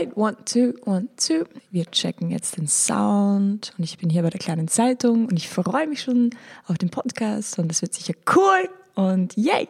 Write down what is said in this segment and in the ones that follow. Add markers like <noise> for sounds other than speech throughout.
Alright, one, two, one, two. Wir checken jetzt den Sound. Und ich bin hier bei der kleinen Zeitung. Und ich freue mich schon auf den Podcast. Und es wird sicher cool. Und yay!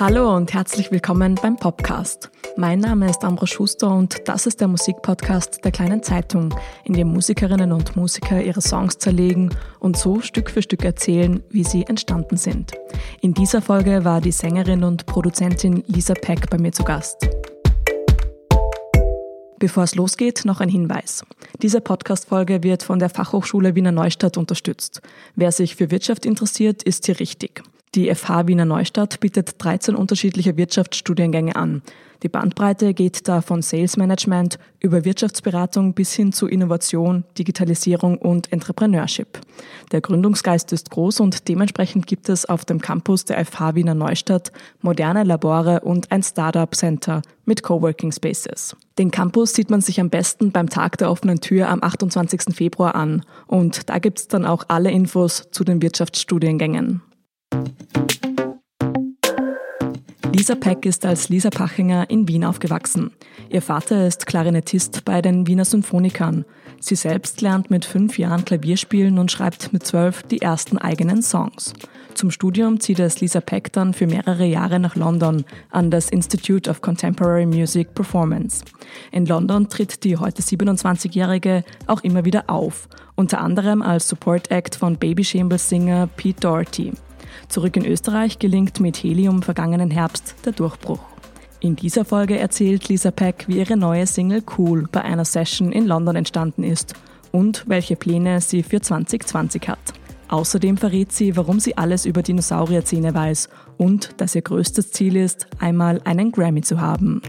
Hallo und herzlich willkommen beim Podcast. Mein Name ist Ambro Schuster und das ist der Musikpodcast der kleinen Zeitung, in dem Musikerinnen und Musiker ihre Songs zerlegen und so Stück für Stück erzählen, wie sie entstanden sind. In dieser Folge war die Sängerin und Produzentin Lisa Peck bei mir zu Gast. Bevor es losgeht, noch ein Hinweis. Diese Podcast-Folge wird von der Fachhochschule Wiener Neustadt unterstützt. Wer sich für Wirtschaft interessiert, ist hier richtig. Die FH Wiener Neustadt bietet 13 unterschiedliche Wirtschaftsstudiengänge an. Die Bandbreite geht da von Sales Management über Wirtschaftsberatung bis hin zu Innovation, Digitalisierung und Entrepreneurship. Der Gründungsgeist ist groß und dementsprechend gibt es auf dem Campus der FH Wiener Neustadt moderne Labore und ein Startup Center mit Coworking Spaces. Den Campus sieht man sich am besten beim Tag der offenen Tür am 28. Februar an und da gibt's dann auch alle Infos zu den Wirtschaftsstudiengängen. Lisa Peck ist als Lisa Pachinger in Wien aufgewachsen. Ihr Vater ist Klarinettist bei den Wiener Symphonikern. Sie selbst lernt mit fünf Jahren Klavier spielen und schreibt mit zwölf die ersten eigenen Songs. Zum Studium zieht es Lisa Peck dann für mehrere Jahre nach London an das Institute of Contemporary Music Performance. In London tritt die heute 27-Jährige auch immer wieder auf, unter anderem als Support Act von Baby Singer Pete Doherty. Zurück in Österreich gelingt mit Helium vergangenen Herbst der Durchbruch. In dieser Folge erzählt Lisa Peck, wie ihre neue Single Cool bei einer Session in London entstanden ist und welche Pläne sie für 2020 hat. Außerdem verrät sie, warum sie alles über Dinosaurierzähne weiß und dass ihr größtes Ziel ist, einmal einen Grammy zu haben.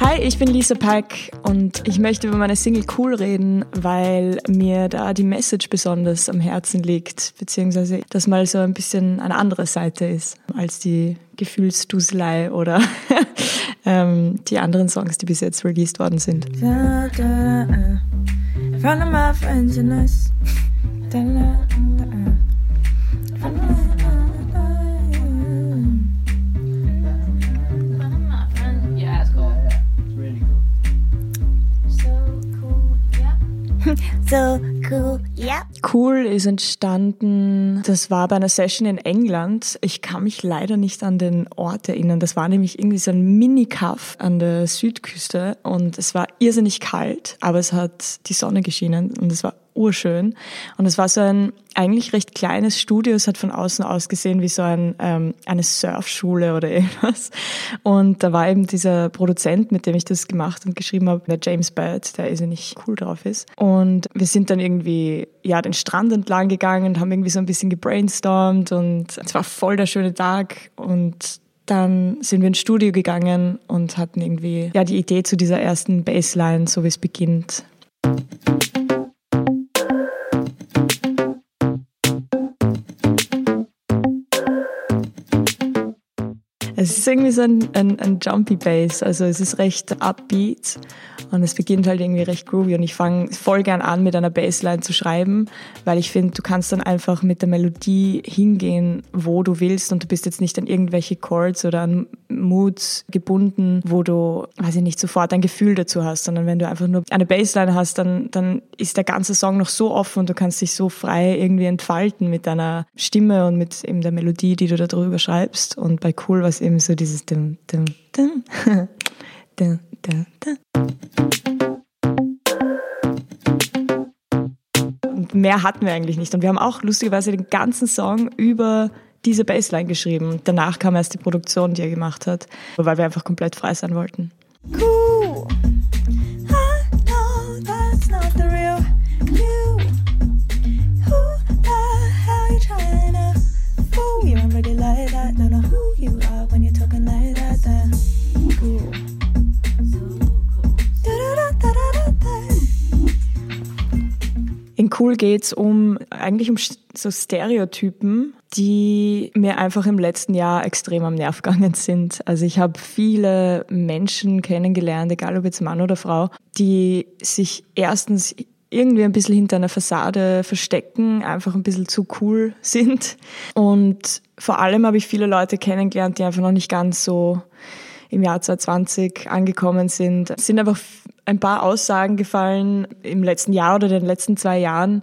Hi, ich bin Lisa Pack und ich möchte über meine Single Cool reden, weil mir da die Message besonders am Herzen liegt, beziehungsweise das mal so ein bisschen eine andere Seite ist als die Gefühlsduselei oder <laughs> ähm, die anderen Songs, die bis jetzt released worden sind. Da, da, uh. So cool, ja. Cool ist entstanden, das war bei einer Session in England. Ich kann mich leider nicht an den Ort erinnern. Das war nämlich irgendwie so ein Mini-Kaff an der Südküste und es war irrsinnig kalt, aber es hat die Sonne geschienen und es war urschön. Und es war so ein eigentlich recht kleines Studio. Es hat von außen ausgesehen wie so ein, ähm, eine Surfschule oder <laughs> irgendwas. Und da war eben dieser Produzent, mit dem ich das gemacht und geschrieben habe, der James Bird, der irrsinnig cool drauf ist. Und wir sind dann irgendwie ja den Strand entlang gegangen und haben irgendwie so ein bisschen gebrainstormt und es war voll der schöne Tag und dann sind wir ins Studio gegangen und hatten irgendwie ja die Idee zu dieser ersten Bassline, so wie es beginnt. Es ist irgendwie so ein, ein, ein Jumpy Bass, also es ist recht upbeat und es beginnt halt irgendwie recht groovy. Und ich fange voll gern an mit einer Bassline zu schreiben, weil ich finde, du kannst dann einfach mit der Melodie hingehen, wo du willst. Und du bist jetzt nicht an irgendwelche Chords oder an Moods gebunden, wo du, weiß ich nicht, sofort ein Gefühl dazu hast, sondern wenn du einfach nur eine Bassline hast, dann, dann ist der ganze Song noch so offen und du kannst dich so frei irgendwie entfalten mit deiner Stimme und mit eben der Melodie, die du da drüber schreibst und bei Cool was eben so dieses dim, dim, dim, <laughs> dim, dim, dim. Mehr hatten wir eigentlich nicht. Und wir haben auch lustigerweise den ganzen Song über diese Bassline geschrieben. Danach kam erst die Produktion, die er gemacht hat, weil wir einfach komplett frei sein wollten. Cool. In Cool geht's um eigentlich um so Stereotypen, die mir einfach im letzten Jahr extrem am Nerv gegangen sind. Also ich habe viele Menschen kennengelernt, egal ob jetzt Mann oder Frau, die sich erstens irgendwie ein bisschen hinter einer Fassade verstecken, einfach ein bisschen zu cool <laughs> sind. Und vor allem habe ich viele Leute kennengelernt, die einfach noch nicht ganz so im Jahr 2020 angekommen sind. Es sind einfach ein paar Aussagen gefallen im letzten Jahr oder den letzten zwei Jahren,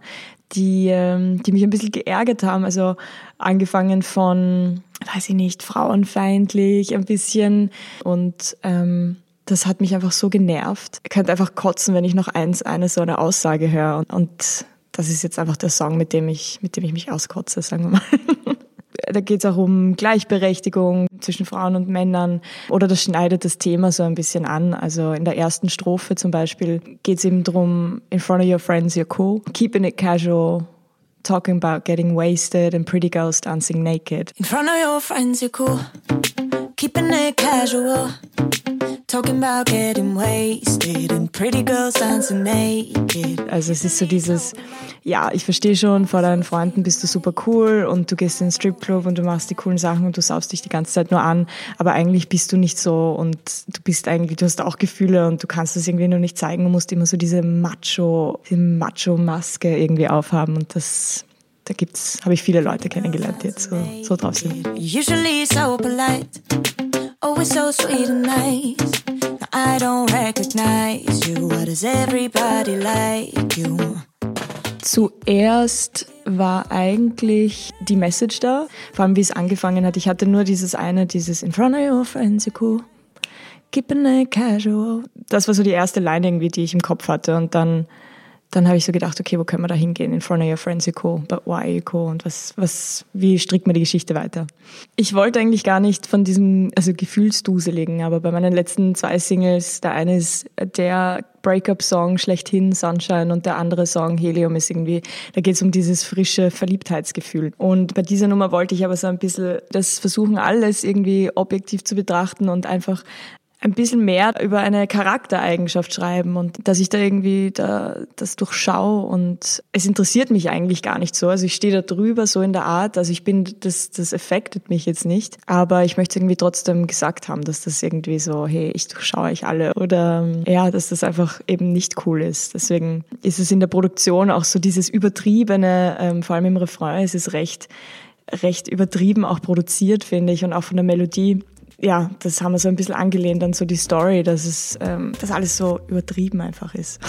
die, ähm, die mich ein bisschen geärgert haben. Also angefangen von, weiß ich nicht, frauenfeindlich ein bisschen und ähm, das hat mich einfach so genervt. Ich könnte einfach kotzen, wenn ich noch eins, eine so eine Aussage höre. Und, und das ist jetzt einfach der Song, mit dem ich, mit dem ich mich auskotze, sagen wir mal. <laughs> da geht es auch um Gleichberechtigung zwischen Frauen und Männern oder das schneidet das Thema so ein bisschen an. Also in der ersten Strophe zum Beispiel geht es eben drum, in front of your friends you're cool, keeping it casual, talking about getting wasted and pretty girls dancing naked. In front of your friends you're cool, keeping it casual. Talking about getting wasted and pretty girls dancing naked. Also es ist so dieses, ja, ich verstehe schon, vor deinen Freunden bist du super cool und du gehst in den Stripclub und du machst die coolen Sachen und du saust dich die ganze Zeit nur an, aber eigentlich bist du nicht so und du bist eigentlich, du hast auch Gefühle und du kannst das irgendwie nur nicht zeigen, du musst immer so diese Macho, diese Macho-Maske irgendwie aufhaben und das da gibt's, habe ich viele Leute kennengelernt, die jetzt so, so drauf sind. Usually so polite, always so sweet and nice. I don't recognize you. Why does everybody like you? Zuerst war eigentlich die Message da, vor allem wie es angefangen hat. Ich hatte nur dieses eine, dieses In front of your friends, you're cool. Keeping it casual. Das war so die erste Line irgendwie, die ich im Kopf hatte. Und dann dann habe ich so gedacht, okay, wo können wir da hingehen? In front of your friends you go, but why you go? Und was, was, wie strickt man die Geschichte weiter? Ich wollte eigentlich gar nicht von diesem, also Gefühlsduseligen, aber bei meinen letzten zwei Singles, der eine ist der Breakup-Song schlechthin, Sunshine, und der andere Song, Helium, ist irgendwie, da geht es um dieses frische Verliebtheitsgefühl. Und bei dieser Nummer wollte ich aber so ein bisschen das versuchen, alles irgendwie objektiv zu betrachten und einfach ein bisschen mehr über eine Charaktereigenschaft schreiben und dass ich da irgendwie da, das durchschaue. Und es interessiert mich eigentlich gar nicht so. Also ich stehe da drüber so in der Art, also ich bin, das, das affectet mich jetzt nicht, aber ich möchte irgendwie trotzdem gesagt haben, dass das irgendwie so, hey, ich durchschaue euch alle. Oder ja, dass das einfach eben nicht cool ist. Deswegen ist es in der Produktion auch so dieses übertriebene, ähm, vor allem im Refrain ist es recht, recht übertrieben auch produziert, finde ich, und auch von der Melodie ja, das haben wir so ein bisschen angelehnt an so die Story, dass es, ähm, dass alles so übertrieben einfach ist.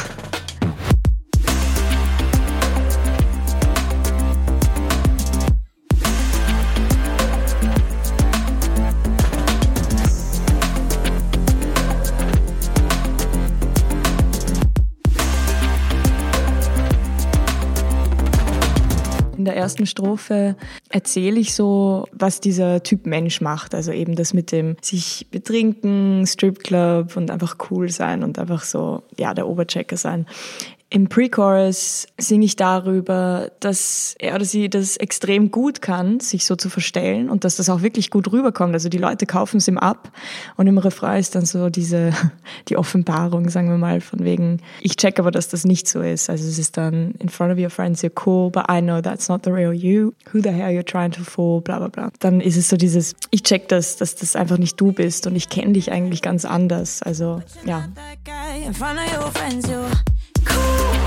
Ersten Strophe erzähle ich so, was dieser Typ Mensch macht. Also eben das mit dem sich betrinken, Stripclub und einfach cool sein und einfach so, ja, der Oberchecker sein. Im Pre-Chorus singe ich darüber, dass er oder sie das extrem gut kann, sich so zu verstellen und dass das auch wirklich gut rüberkommt. Also die Leute kaufen es ihm ab und im Refrain ist dann so diese, <laughs> die Offenbarung, sagen wir mal, von wegen, ich check aber, dass das nicht so ist. Also es ist dann, in front of your friends you're cool, but I know that's not the real you. Who the hell you're trying to fool, bla bla bla. Dann ist es so dieses, ich check das, dass das einfach nicht du bist und ich kenne dich eigentlich ganz anders. Also ja. cool.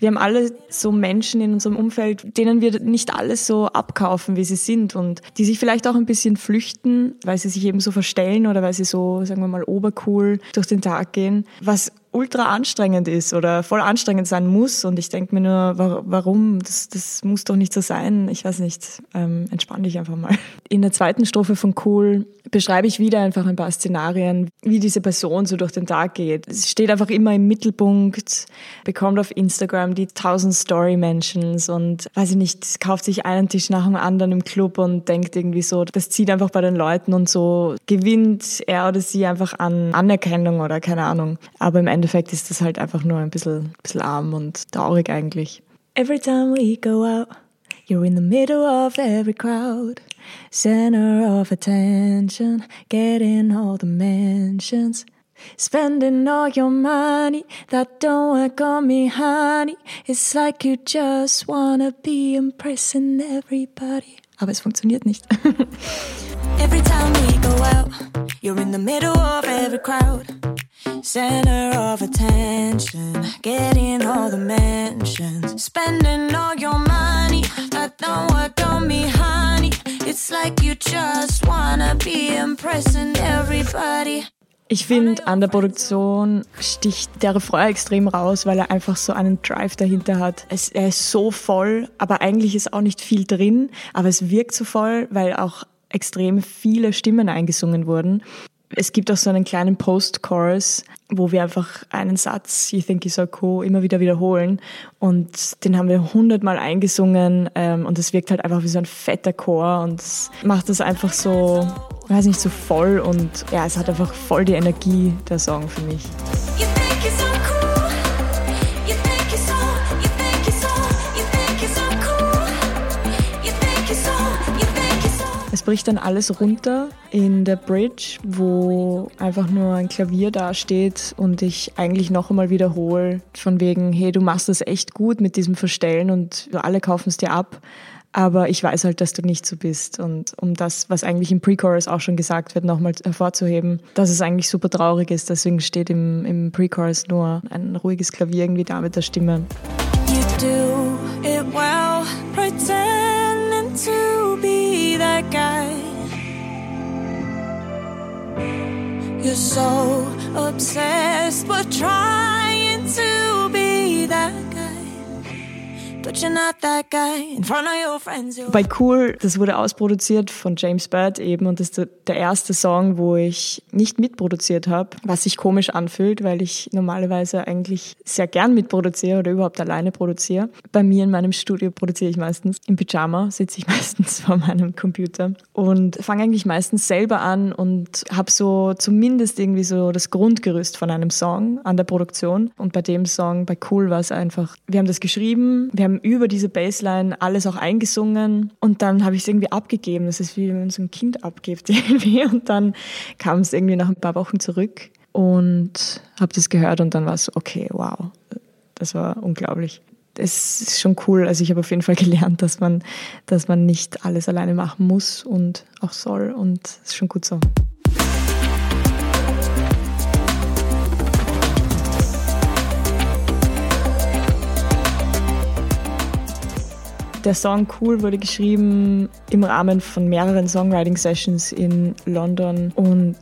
Wir haben alle so Menschen in unserem Umfeld, denen wir nicht alles so abkaufen, wie sie sind und die sich vielleicht auch ein bisschen flüchten, weil sie sich eben so verstellen oder weil sie so, sagen wir mal, obercool durch den Tag gehen, was ultra anstrengend ist oder voll anstrengend sein muss. Und ich denke mir nur, warum? Das, das muss doch nicht so sein. Ich weiß nicht. Ähm, entspann dich einfach mal. In der zweiten Strophe von Cool beschreibe ich wieder einfach ein paar Szenarien, wie diese Person so durch den Tag geht. Es steht einfach immer im Mittelpunkt, bekommt auf Instagram die 1000 Story Mentions und weiß ich nicht, kauft sich einen Tisch nach dem anderen im Club und denkt irgendwie so, das zieht einfach bei den Leuten und so gewinnt er oder sie einfach an Anerkennung oder keine Ahnung. Aber im Endeffekt ist das halt einfach nur ein bisschen, bisschen arm und traurig eigentlich. Every time we go out, you're in the middle of every crowd. Center of attention, getting all the mentions. Spending all your money, that don't work on me, honey. It's like you just wanna be impressing everybody. Aber es funktioniert nicht. <laughs> every time we go out, you're in the middle of every crowd. Center of attention, getting all the mentions. Spending all your money, that don't work on me, honey. It's like you just wanna be impressing everybody. Ich finde, an der Produktion sticht der Refrain extrem raus, weil er einfach so einen Drive dahinter hat. Es, er ist so voll, aber eigentlich ist auch nicht viel drin, aber es wirkt so voll, weil auch extrem viele Stimmen eingesungen wurden. Es gibt auch so einen kleinen Post-Chorus, wo wir einfach einen Satz, You think you're so cool, immer wieder wiederholen. Und den haben wir hundertmal eingesungen ähm, und es wirkt halt einfach wie so ein fetter Chor und macht das einfach so, weiß nicht, so voll und ja, es hat einfach voll die Energie, der Song für mich. Bricht dann alles runter in der Bridge, wo einfach nur ein Klavier dasteht und ich eigentlich noch einmal wiederhole, von wegen, hey, du machst das echt gut mit diesem Verstellen und alle kaufen es dir ab. Aber ich weiß halt, dass du nicht so bist. Und um das, was eigentlich im Pre-Chorus auch schon gesagt wird, nochmal hervorzuheben, dass es eigentlich super traurig ist. Deswegen steht im, im Pre-Chorus nur ein ruhiges Klavier irgendwie da mit der Stimme. You do it well, pretending You're so obsessed, with trying to be that bei Cool, das wurde ausproduziert von James Bird eben und das ist der erste Song, wo ich nicht mitproduziert habe, was sich komisch anfühlt, weil ich normalerweise eigentlich sehr gern mitproduziere oder überhaupt alleine produziere. Bei mir in meinem Studio produziere ich meistens im Pyjama, sitze ich <laughs> meistens vor meinem Computer und fange eigentlich meistens selber an und habe so zumindest irgendwie so das Grundgerüst von einem Song an der Produktion. Und bei dem Song, bei Cool, war es einfach, wir haben das geschrieben, wir haben über diese Bassline alles auch eingesungen und dann habe ich es irgendwie abgegeben. Das ist wie wenn man so ein Kind abgibt <laughs> irgendwie. Und dann kam es irgendwie nach ein paar Wochen zurück und habe das gehört und dann war es okay, wow, das war unglaublich. Es ist schon cool. Also ich habe auf jeden Fall gelernt, dass man, dass man nicht alles alleine machen muss und auch soll und es ist schon gut so. Der Song Cool wurde geschrieben im Rahmen von mehreren Songwriting-Sessions in London und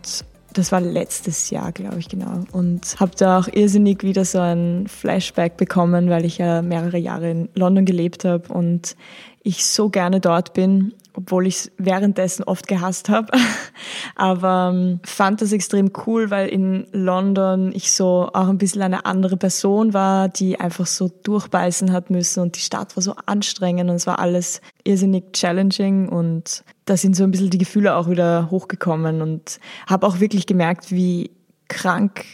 das war letztes Jahr, glaube ich, genau. Und habe da auch irrsinnig wieder so ein Flashback bekommen, weil ich ja mehrere Jahre in London gelebt habe und ich so gerne dort bin obwohl ich es währenddessen oft gehasst habe. <laughs> Aber ähm, fand das extrem cool, weil in London ich so auch ein bisschen eine andere Person war, die einfach so durchbeißen hat müssen und die Stadt war so anstrengend und es war alles irrsinnig challenging und da sind so ein bisschen die Gefühle auch wieder hochgekommen und habe auch wirklich gemerkt, wie krank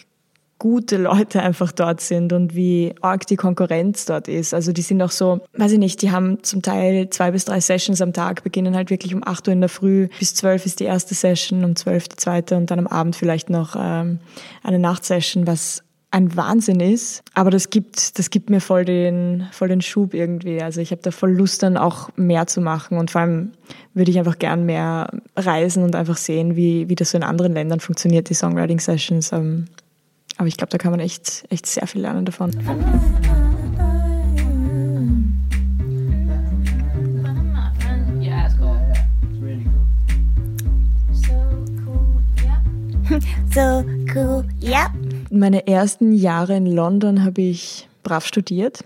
gute Leute einfach dort sind und wie arg die Konkurrenz dort ist. Also die sind auch so, weiß ich nicht, die haben zum Teil zwei bis drei Sessions am Tag, beginnen halt wirklich um acht Uhr in der Früh, bis zwölf ist die erste Session, um zwölf die zweite und dann am Abend vielleicht noch ähm, eine Nachtsession, was ein Wahnsinn ist, aber das gibt, das gibt mir voll den, voll den Schub irgendwie. Also ich habe da voll Lust dann auch mehr zu machen und vor allem würde ich einfach gern mehr reisen und einfach sehen, wie, wie das so in anderen Ländern funktioniert, die Songwriting Sessions. Ähm, aber ich glaube, da kann man echt, echt sehr viel lernen davon. So cool, ja. Meine ersten Jahre in London habe ich brav studiert.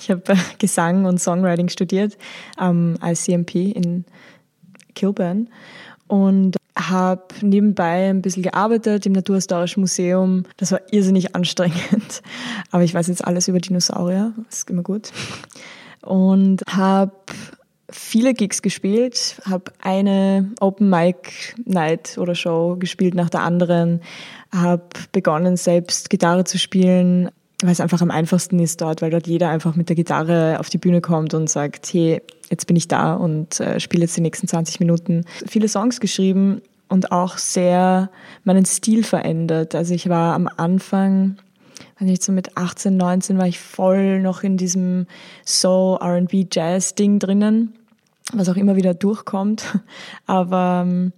Ich habe äh, Gesang und Songwriting studiert am ICMP in Kilburn und habe nebenbei ein bisschen gearbeitet im Naturhistorischen Museum. Das war irrsinnig anstrengend, <laughs> aber ich weiß jetzt alles über Dinosaurier, das ist immer gut. Und habe viele Gigs gespielt, habe eine Open Mic Night oder Show gespielt nach der anderen, habe begonnen selbst Gitarre zu spielen, weil es einfach am einfachsten ist dort, weil dort jeder einfach mit der Gitarre auf die Bühne kommt und sagt, hey, jetzt bin ich da und äh, spiele jetzt die nächsten 20 Minuten. Viele Songs geschrieben und auch sehr meinen Stil verändert. Also ich war am Anfang, wenn ich so mit 18, 19 war ich voll noch in diesem Soul, R&B, Jazz Ding drinnen, was auch immer wieder durchkommt. <laughs> Aber ähm,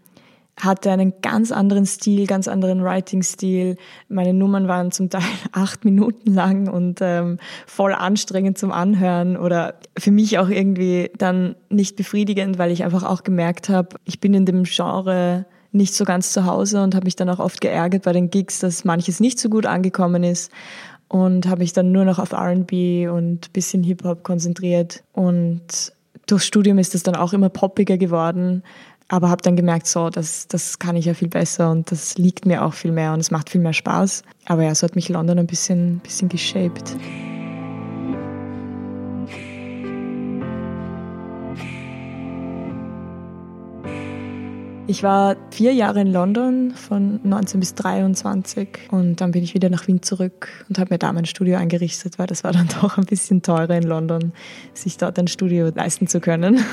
hatte einen ganz anderen Stil, ganz anderen Writing-Stil. Meine Nummern waren zum Teil <laughs> acht Minuten lang und ähm, voll anstrengend zum Anhören oder für mich auch irgendwie dann nicht befriedigend, weil ich einfach auch gemerkt habe, ich bin in dem Genre nicht so ganz zu Hause und habe mich dann auch oft geärgert bei den Gigs, dass manches nicht so gut angekommen ist und habe mich dann nur noch auf R&B und bisschen Hip-Hop konzentriert und durchs Studium ist es dann auch immer poppiger geworden aber habe dann gemerkt, so, das, das kann ich ja viel besser und das liegt mir auch viel mehr und es macht viel mehr Spaß. Aber ja, so hat mich London ein bisschen, bisschen geshaped. Ich war vier Jahre in London von 19 bis 23 und dann bin ich wieder nach Wien zurück und habe mir da mein Studio eingerichtet, weil das war dann <laughs> doch ein bisschen teurer in London, sich dort ein Studio leisten zu können.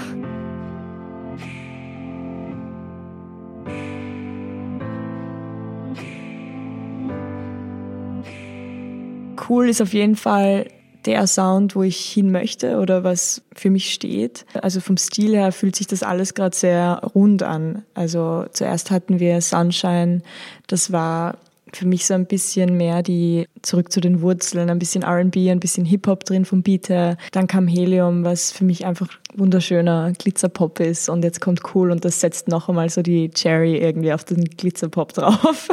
Cool ist auf jeden Fall der Sound, wo ich hin möchte oder was für mich steht. Also vom Stil her fühlt sich das alles gerade sehr rund an. Also zuerst hatten wir Sunshine, das war für mich so ein bisschen mehr die zurück zu den Wurzeln, ein bisschen R&B, ein bisschen Hip-Hop drin vom Beat her. Dann kam Helium, was für mich einfach wunderschöner Glitzerpop ist und jetzt kommt Cool und das setzt noch einmal so die Cherry irgendwie auf den Glitzerpop drauf.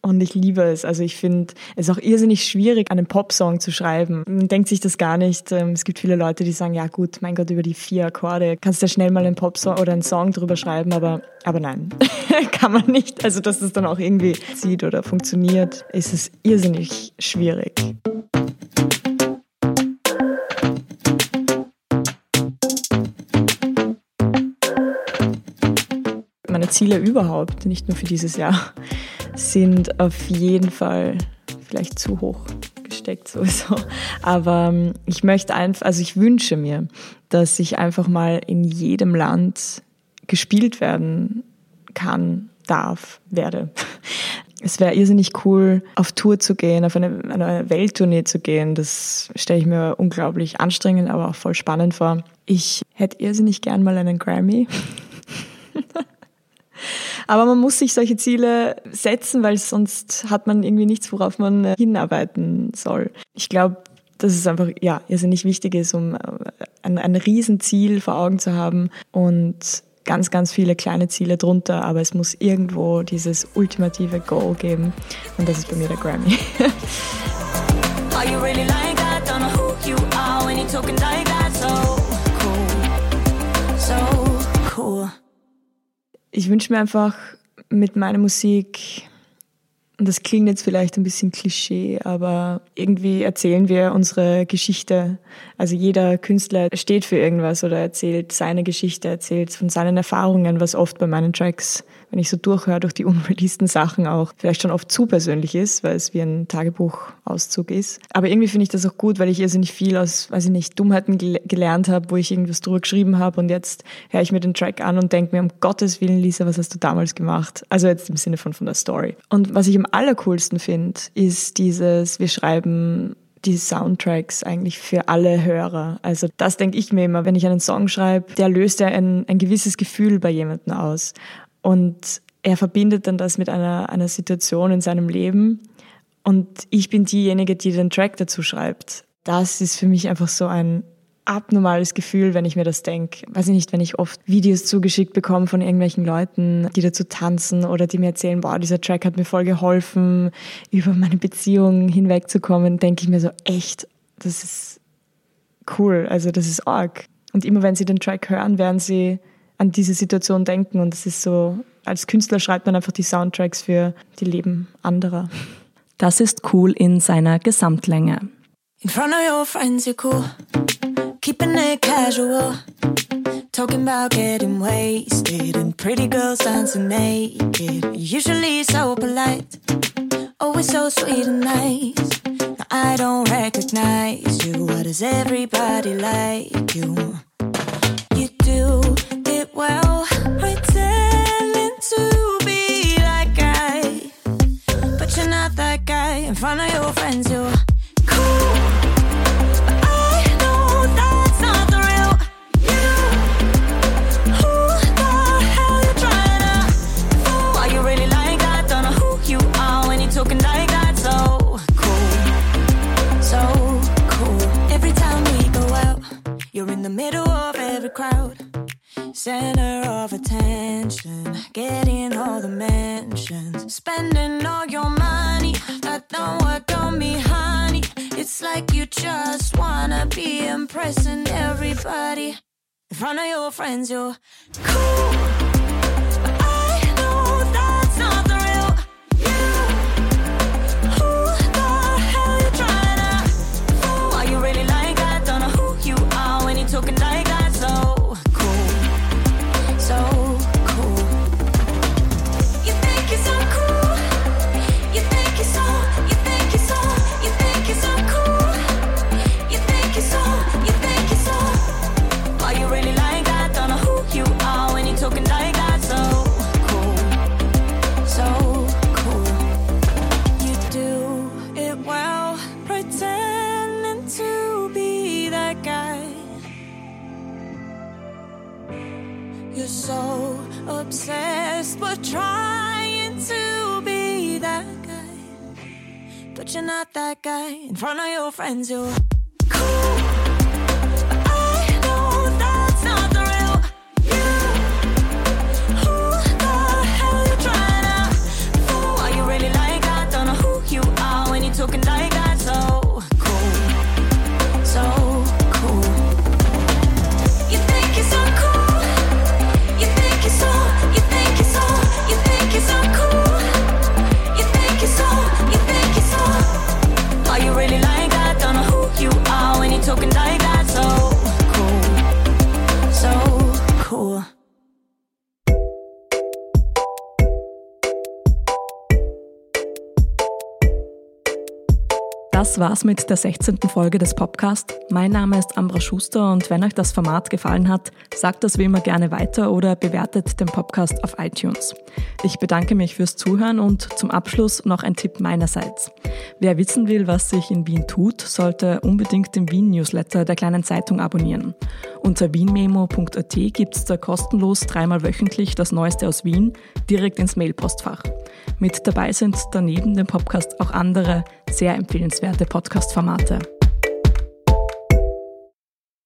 Und ich liebe es. Also ich finde es auch irrsinnig schwierig, einen Popsong zu schreiben. Man denkt sich das gar nicht. Ähm, es gibt viele Leute, die sagen, ja gut, mein Gott, über die vier Akkorde kannst du ja schnell mal einen Popsong oder einen Song drüber schreiben, aber, aber nein, <laughs> kann man nicht. Also dass das dann auch irgendwie sieht oder funktioniert, ist es irrsinnig schwierig. Meine Ziele überhaupt, nicht nur für dieses Jahr sind auf jeden Fall vielleicht zu hoch gesteckt sowieso. Aber ähm, ich möchte einfach, also ich wünsche mir, dass ich einfach mal in jedem Land gespielt werden kann, darf, werde. <laughs> Es wäre irrsinnig cool, auf Tour zu gehen, auf eine, eine Welttournee zu gehen. Das stelle ich mir unglaublich anstrengend, aber auch voll spannend vor. Ich hätte irrsinnig gern mal einen Grammy. <laughs> Aber man muss sich solche Ziele setzen, weil sonst hat man irgendwie nichts, worauf man äh, hinarbeiten soll. Ich glaube, dass es einfach ja irrsinnig wichtig ist, um äh, ein, ein Riesenziel vor Augen zu haben und ganz, ganz viele kleine Ziele drunter, aber es muss irgendwo dieses ultimative Goal geben und das ist bei mir der Grammy. Ich wünsche mir einfach mit meiner Musik, und das klingt jetzt vielleicht ein bisschen Klischee, aber irgendwie erzählen wir unsere Geschichte. Also jeder Künstler steht für irgendwas oder erzählt seine Geschichte, erzählt von seinen Erfahrungen, was oft bei meinen Tracks wenn ich so durchhöre durch die unreleaseden Sachen auch, vielleicht schon oft zu persönlich ist, weil es wie ein Tagebuchauszug ist. Aber irgendwie finde ich das auch gut, weil ich irrsinnig viel aus, weiß ich nicht, Dummheiten gel gelernt habe, wo ich irgendwas drüber geschrieben habe und jetzt höre ich mir den Track an und denke mir, um Gottes Willen, Lisa, was hast du damals gemacht? Also jetzt im Sinne von, von der Story. Und was ich am allercoolsten finde, ist dieses, wir schreiben die Soundtracks eigentlich für alle Hörer. Also das denke ich mir immer, wenn ich einen Song schreibe, der löst ja ein, ein gewisses Gefühl bei jemandem aus. Und er verbindet dann das mit einer, einer Situation in seinem Leben. Und ich bin diejenige, die den Track dazu schreibt. Das ist für mich einfach so ein abnormales Gefühl, wenn ich mir das denke. Weiß ich nicht, wenn ich oft Videos zugeschickt bekomme von irgendwelchen Leuten, die dazu tanzen oder die mir erzählen, boah, dieser Track hat mir voll geholfen, über meine Beziehung hinwegzukommen, denke ich mir so, echt, das ist cool, also das ist arg. Und immer wenn sie den Track hören, werden sie an diese Situation denken. Und es ist so, als Künstler schreibt man einfach die Soundtracks für die Leben anderer. Das ist cool in seiner Gesamtlänge. In front of your friends you're cool, keeping it casual, talking about getting wasted and pretty girls dancing naked. Usually so polite, always so sweet and nice. I don't recognize you. Why does everybody like you? You do in front of your friends, you It's like you just wanna be impressing everybody. In front of your friends, you're cool. But I know that's not the but trying to be that guy. But you're not that guy. In front of your friends, you're cool. Das war's mit der 16. Folge des Podcasts. Mein Name ist Ambra Schuster und wenn euch das Format gefallen hat, sagt das wie immer gerne weiter oder bewertet den Podcast auf iTunes. Ich bedanke mich fürs Zuhören und zum Abschluss noch ein Tipp meinerseits. Wer wissen will, was sich in Wien tut, sollte unbedingt den Wien-Newsletter der kleinen Zeitung abonnieren. Unter wienmemo.at gibt's da kostenlos dreimal wöchentlich das Neueste aus Wien direkt ins Mailpostfach. Mit dabei sind daneben dem Podcast auch andere sehr empfehlenswerte Podcast-Formate.